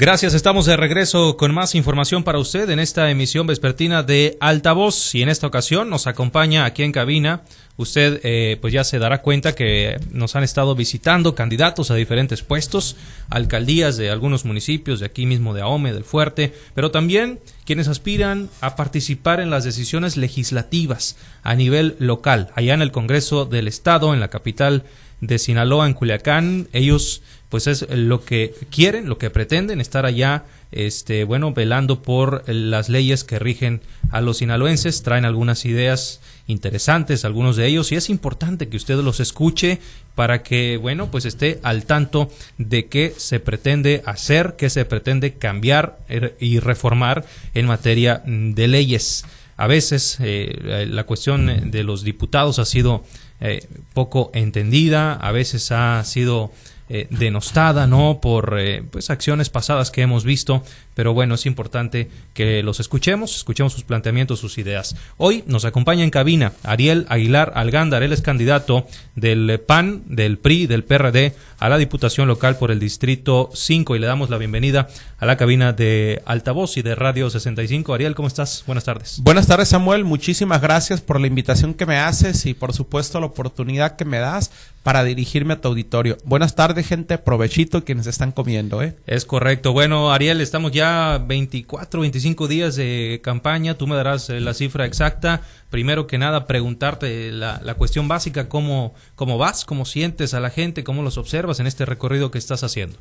Gracias, estamos de regreso con más información para usted en esta emisión vespertina de Altavoz y en esta ocasión nos acompaña aquí en cabina. Usted eh, pues ya se dará cuenta que nos han estado visitando candidatos a diferentes puestos, alcaldías de algunos municipios de aquí mismo de Ahome, del Fuerte, pero también quienes aspiran a participar en las decisiones legislativas a nivel local, allá en el Congreso del Estado, en la capital de Sinaloa, en Culiacán. Ellos pues es lo que quieren, lo que pretenden, estar allá, este, bueno, velando por las leyes que rigen a los sinaloenses, traen algunas ideas interesantes, algunos de ellos, y es importante que usted los escuche para que, bueno, pues esté al tanto de qué se pretende hacer, qué se pretende cambiar er, y reformar en materia de leyes. A veces eh, la cuestión de los diputados ha sido eh, poco entendida, a veces ha sido eh, denostada, ¿no? Por eh, pues acciones pasadas que hemos visto, pero bueno, es importante que los escuchemos, escuchemos sus planteamientos, sus ideas. Hoy nos acompaña en cabina Ariel Aguilar Algándar, él es candidato del PAN, del PRI, del PRD a la Diputación Local por el Distrito 5 y le damos la bienvenida a la cabina de Altavoz y de Radio 65. Ariel, ¿cómo estás? Buenas tardes. Buenas tardes, Samuel. Muchísimas gracias por la invitación que me haces y por supuesto la oportunidad que me das para dirigirme a tu auditorio. Buenas tardes, gente. Provechito quienes están comiendo, ¿eh? Es correcto. Bueno, Ariel, estamos ya 24, 25 días de campaña. Tú me darás eh, la cifra exacta. Primero que nada, preguntarte la, la cuestión básica, ¿cómo, cómo vas, cómo sientes a la gente, cómo los observas en este recorrido que estás haciendo.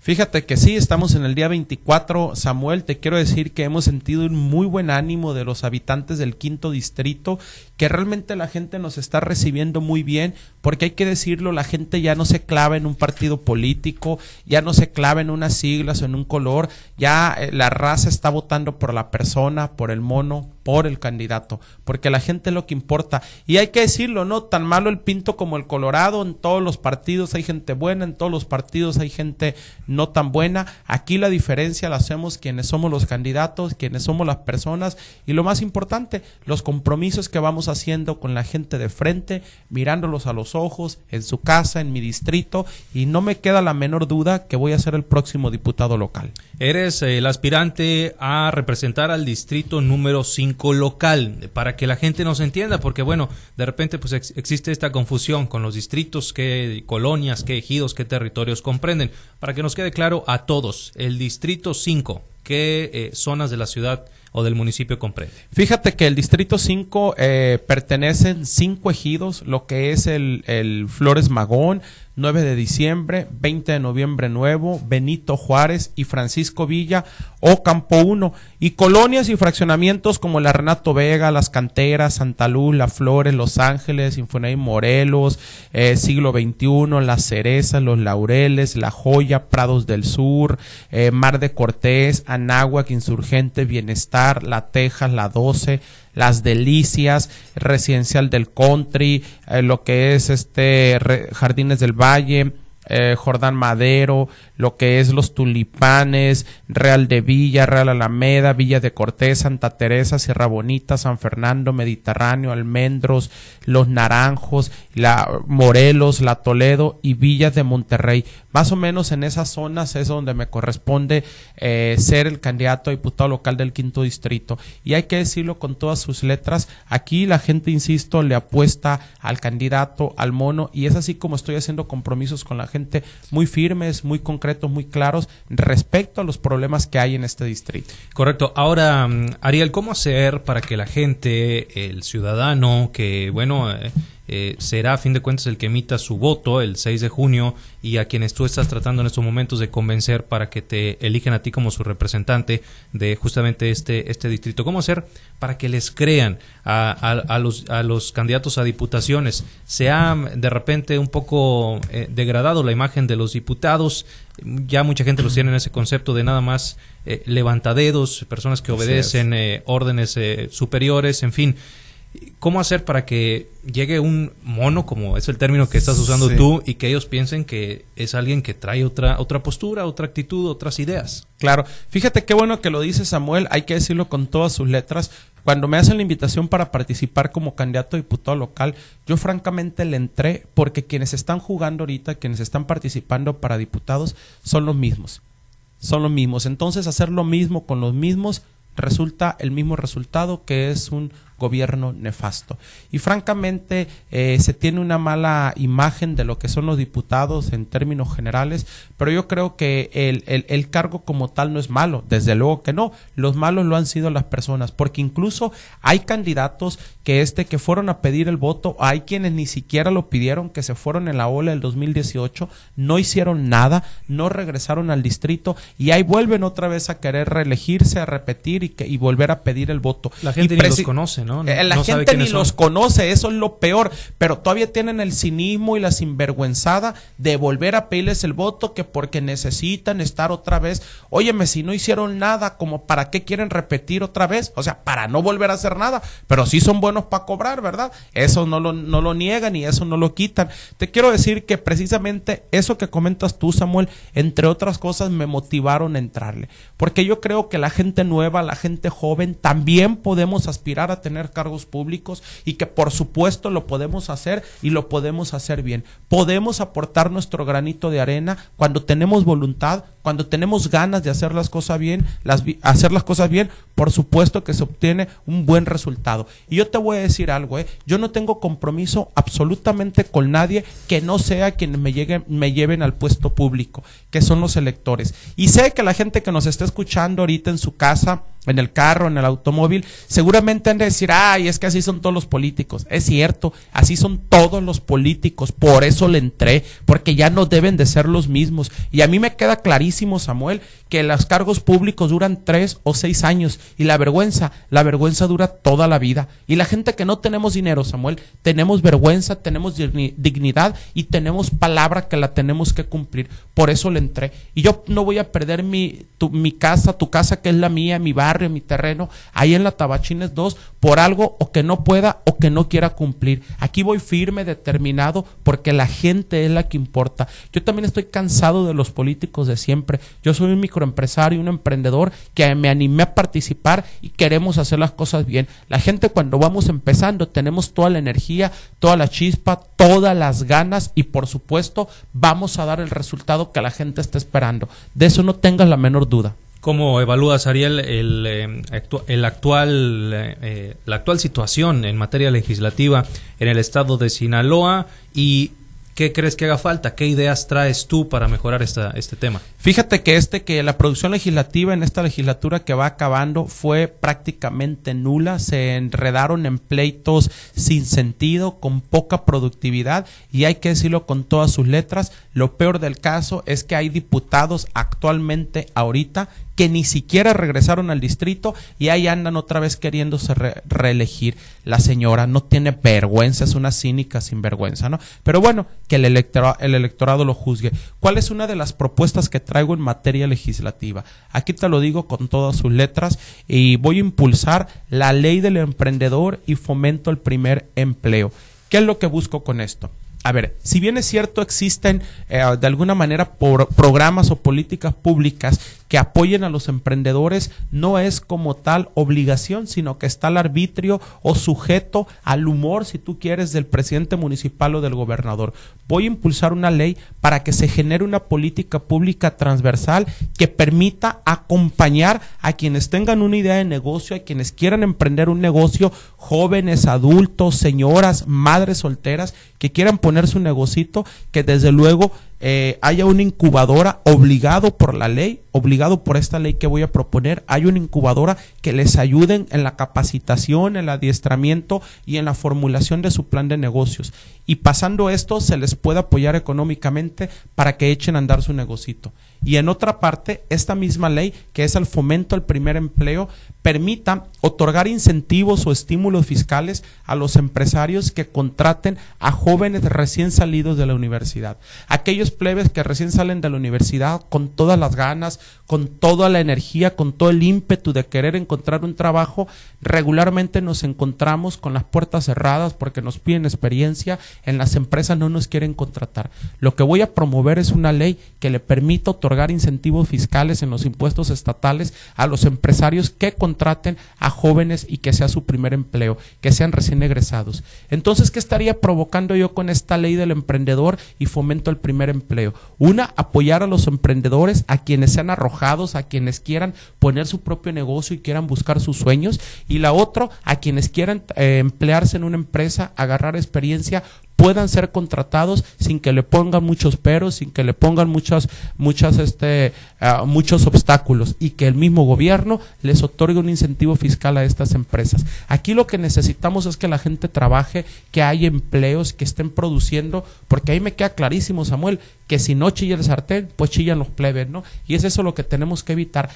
Fíjate que sí, estamos en el día 24. Samuel, te quiero decir que hemos sentido un muy buen ánimo de los habitantes del quinto distrito, que realmente la gente nos está recibiendo muy bien, porque hay que decirlo, la gente ya no se clava en un partido político, ya no se clava en unas siglas o en un color, ya eh, la raza está votando por la persona, por el mono, por el candidato, porque la gente es lo que importa. Y hay que decirlo, ¿no? Tan malo el pinto como el colorado, en todos los partidos hay gente buena, en todos los partidos hay gente no tan buena. Aquí la diferencia la hacemos quienes somos los candidatos, quienes somos las personas y lo más importante, los compromisos que vamos haciendo con la gente de frente, mirándolos a los ojos, en su casa, en mi distrito y no me queda la menor duda que voy a ser el próximo diputado local. Eres el aspirante a representar al distrito número 5 local, para que la gente nos entienda, porque bueno, de repente pues existe esta confusión con los distritos, qué colonias, qué ejidos, qué territorios comprenden, para que nos quede claro a todos, el distrito 5, qué eh, zonas de la ciudad o del municipio comprende. Fíjate que el distrito 5 eh, pertenecen cinco ejidos, lo que es el, el Flores Magón, 9 de diciembre, 20 de noviembre nuevo, Benito Juárez y Francisco Villa o Campo 1 y colonias y fraccionamientos como la Renato Vega, Las Canteras, Santa Luz, La Flores, Los Ángeles, Infoney Morelos, eh, Siglo XXI, Las Cerezas, Los Laureles, La Joya, Prados del Sur, eh, Mar de Cortés, Anáhuac, Insurgente, Bienestar, La Tejas, La 12, las Delicias, Residencial del Country, eh, lo que es este Jardines del Valle, eh, Jordán Madero, lo que es los tulipanes, Real de Villa, Real Alameda, Villa de Cortés, Santa Teresa, Sierra Bonita, San Fernando, Mediterráneo, Almendros, Los Naranjos, la Morelos, La Toledo y Villas de Monterrey. Más o menos en esas zonas es donde me corresponde eh, ser el candidato a diputado local del quinto distrito. Y hay que decirlo con todas sus letras, aquí la gente, insisto, le apuesta al candidato, al mono, y es así como estoy haciendo compromisos con la gente muy firmes, muy concretos, muy claros respecto a los problemas que hay en este distrito. Correcto. Ahora, mm, Ariel, ¿cómo hacer para que la gente, el ciudadano, que, bueno, eh, eh, será a fin de cuentas el que emita su voto el 6 de junio y a quienes tú estás tratando en estos momentos de convencer para que te elijan a ti como su representante de justamente este, este distrito. ¿Cómo hacer para que les crean a, a, los, a los candidatos a diputaciones? Se ha de repente un poco eh, degradado la imagen de los diputados, ya mucha gente los tiene en ese concepto de nada más eh, levantadedos, personas que obedecen órdenes superiores, en fin. ¿Cómo hacer para que llegue un mono, como es el término que estás usando tú, y que ellos piensen que es alguien que trae otra, otra postura, otra actitud, otras ideas? Claro, fíjate qué bueno que lo dice Samuel, hay que decirlo con todas sus letras. Cuando me hacen la invitación para participar como candidato a diputado local, yo francamente le entré porque quienes están jugando ahorita, quienes están participando para diputados, son los mismos son los mismos. Entonces hacer lo mismo con los mismos resulta el mismo resultado que es un gobierno nefasto. Y francamente eh, se tiene una mala imagen de lo que son los diputados en términos generales, pero yo creo que el, el, cargo como tal no es malo, desde luego que no, los malos lo han sido las personas, porque incluso hay candidatos que este que fueron a pedir el voto, hay quienes ni siquiera lo pidieron, que se fueron en la ola del 2018, no hicieron nada, no regresaron al distrito y ahí vuelven otra vez a querer reelegirse, a repetir y, que, y volver a pedir el voto. La gente ni los conoce, eh, la gente ni los conoce, eso es lo peor, pero todavía tienen el cinismo y la sinvergüenzada de volver a pedirles el voto que porque necesitan estar otra vez. Óyeme, si no hicieron nada, como para qué quieren repetir otra vez, o sea, para no volver a hacer nada, pero sí son buenos para cobrar, ¿verdad? Eso no lo, no lo niegan y eso no lo quitan. Te quiero decir que precisamente eso que comentas tú, Samuel, entre otras cosas, me motivaron a entrarle, porque yo creo que la gente nueva, la gente joven, también podemos aspirar a tener cargos públicos y que por supuesto lo podemos hacer y lo podemos hacer bien. Podemos aportar nuestro granito de arena cuando tenemos voluntad, cuando tenemos ganas de hacer las cosas bien, las, hacer las cosas bien, por supuesto que se obtiene un buen resultado. Y yo te voy a decir algo, ¿eh? yo no tengo compromiso absolutamente con nadie que no sea quien me, llegue, me lleven al puesto público, que son los electores. Y sé que la gente que nos está escuchando ahorita en su casa, en el carro, en el automóvil, seguramente han de decir, ay, es que así son todos los políticos. Es cierto, así son todos los políticos, por eso le entré, porque ya no deben de ser los mismos. Y a mí me queda clarísimo, Samuel, que los cargos públicos duran tres o seis años y la vergüenza, la vergüenza dura toda la vida. Y la gente que no tenemos dinero, Samuel, tenemos vergüenza, tenemos dignidad y tenemos palabra que la tenemos que cumplir. Por eso le entré. Y yo no voy a perder mi, mi casa, tu casa que es la mía, mi barrio, mi terreno, ahí en la Tabachines 2, por algo o que no pueda o que no quiera cumplir. Aquí voy firme, determinado, porque la gente es la que importa. Yo también estoy cansado de los políticos de siempre. Yo soy un microempresario, un emprendedor que me animé a participar y queremos hacer las cosas bien. La gente cuando vamos empezando tenemos toda la energía, toda la chispa, todas las ganas y por supuesto vamos a dar el resultado que la gente está esperando. De eso no tengas la menor duda. ¿Cómo evalúas, Ariel, el, eh, actual, eh, la actual situación en materia legislativa en el estado de Sinaloa y ¿Qué crees que haga falta? ¿Qué ideas traes tú para mejorar esta, este tema? Fíjate que este, que la producción legislativa en esta legislatura que va acabando fue prácticamente nula. Se enredaron en pleitos sin sentido, con poca productividad y hay que decirlo con todas sus letras. Lo peor del caso es que hay diputados actualmente ahorita que ni siquiera regresaron al distrito y ahí andan otra vez queriéndose reelegir. La señora no tiene vergüenza, es una cínica sin vergüenza, ¿no? Pero bueno, que el, el electorado lo juzgue. ¿Cuál es una de las propuestas que traigo en materia legislativa? Aquí te lo digo con todas sus letras y voy a impulsar la ley del emprendedor y fomento el primer empleo. ¿Qué es lo que busco con esto? A ver, si bien es cierto existen eh, de alguna manera programas o políticas públicas que apoyen a los emprendedores, no es como tal obligación, sino que está al arbitrio o sujeto al humor, si tú quieres, del presidente municipal o del gobernador. Voy a impulsar una ley para que se genere una política pública transversal que permita acompañar a quienes tengan una idea de negocio, a quienes quieran emprender un negocio, jóvenes, adultos, señoras, madres solteras que quieran poner su negocito, que desde luego eh, haya una incubadora obligado por la ley, obligado por esta ley que voy a proponer, hay una incubadora que les ayuden en la capacitación, el adiestramiento y en la formulación de su plan de negocios. Y pasando esto, se les puede apoyar económicamente para que echen a andar su negocito. Y en otra parte, esta misma ley, que es el fomento al primer empleo, permita otorgar incentivos o estímulos fiscales a los empresarios que contraten a jóvenes recién salidos de la universidad. Aquellos plebes que recién salen de la universidad con todas las ganas, con toda la energía, con todo el ímpetu de querer encontrar un trabajo, regularmente nos encontramos con las puertas cerradas porque nos piden experiencia, en las empresas no nos quieren contratar. Lo que voy a promover es una ley que le permita otorgar incentivos fiscales en los impuestos estatales a los empresarios que contraten a jóvenes y que sea su primer empleo, que sean recién egresados. Entonces, ¿qué estaría provocando yo con esta ley del emprendedor y fomento al primer empleo? Una, apoyar a los emprendedores, a quienes sean arrojados, a quienes quieran poner su propio negocio y quieran buscar sus sueños. Y la otra, a quienes quieran eh, emplearse en una empresa, agarrar experiencia, puedan ser contratados sin que le pongan muchos peros, sin que le pongan muchas, muchas, este, uh, muchos obstáculos y que el mismo gobierno les otorgue un incentivo fiscal a estas empresas. Aquí lo que necesitamos es que la gente trabaje, que haya empleos, que estén produciendo, porque ahí me queda clarísimo, Samuel, que si no chilla el sartén, pues chillan los plebes, ¿no? Y es eso lo que tenemos que evitar.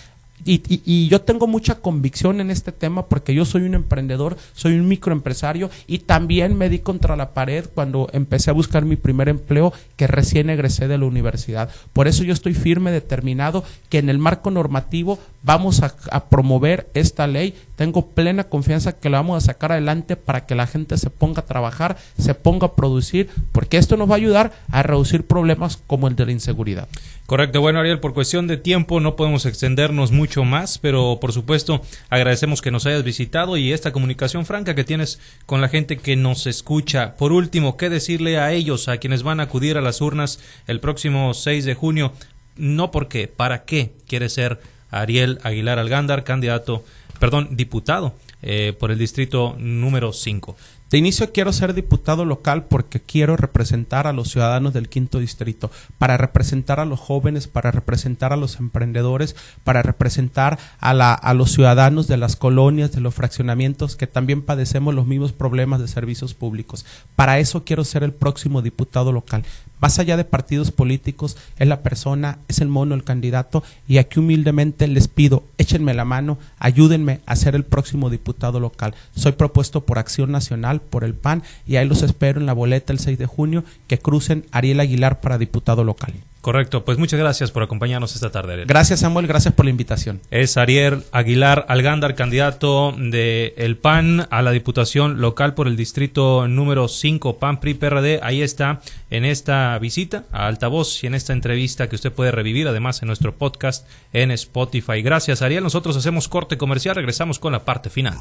Y, y, y, yo tengo mucha convicción en este tema porque yo soy un emprendedor, soy un microempresario y también me di contra la pared cuando empecé a buscar mi primer empleo que recién egresé de la universidad. Por eso yo estoy firme, determinado que en el marco normativo vamos a, promover esta ley. Tengo plena confianza que la vamos a sacar adelante para que la gente se ponga a trabajar, se ponga a producir, porque esto nos va a ayudar a reducir problemas como el de la inseguridad. Correcto, bueno Ariel, por cuestión de tiempo no podemos extendernos mucho más, pero por supuesto agradecemos que nos hayas visitado y esta comunicación franca que tienes con la gente que nos escucha. Por último, ¿qué decirle a ellos, a quienes van a acudir a las urnas el próximo 6 de junio? No porque, ¿para qué quiere ser Ariel Aguilar Algándar, candidato, perdón, diputado eh, por el distrito número 5? De inicio quiero ser diputado local porque quiero representar a los ciudadanos del quinto distrito, para representar a los jóvenes, para representar a los emprendedores, para representar a, la, a los ciudadanos de las colonias, de los fraccionamientos que también padecemos los mismos problemas de servicios públicos. Para eso quiero ser el próximo diputado local. Más allá de partidos políticos, es la persona, es el mono, el candidato, y aquí humildemente les pido, échenme la mano, ayúdenme a ser el próximo diputado local. Soy propuesto por Acción Nacional, por el PAN, y ahí los espero en la boleta el 6 de junio, que crucen Ariel Aguilar para diputado local. Correcto, pues muchas gracias por acompañarnos esta tarde. Ariel. Gracias Samuel, gracias por la invitación. Es Ariel Aguilar Algándar, candidato de el PAN a la Diputación Local por el Distrito número 5, PAN PRI PRD. Ahí está en esta visita a Altavoz y en esta entrevista que usted puede revivir además en nuestro podcast en Spotify. Gracias Ariel, nosotros hacemos corte comercial, regresamos con la parte final.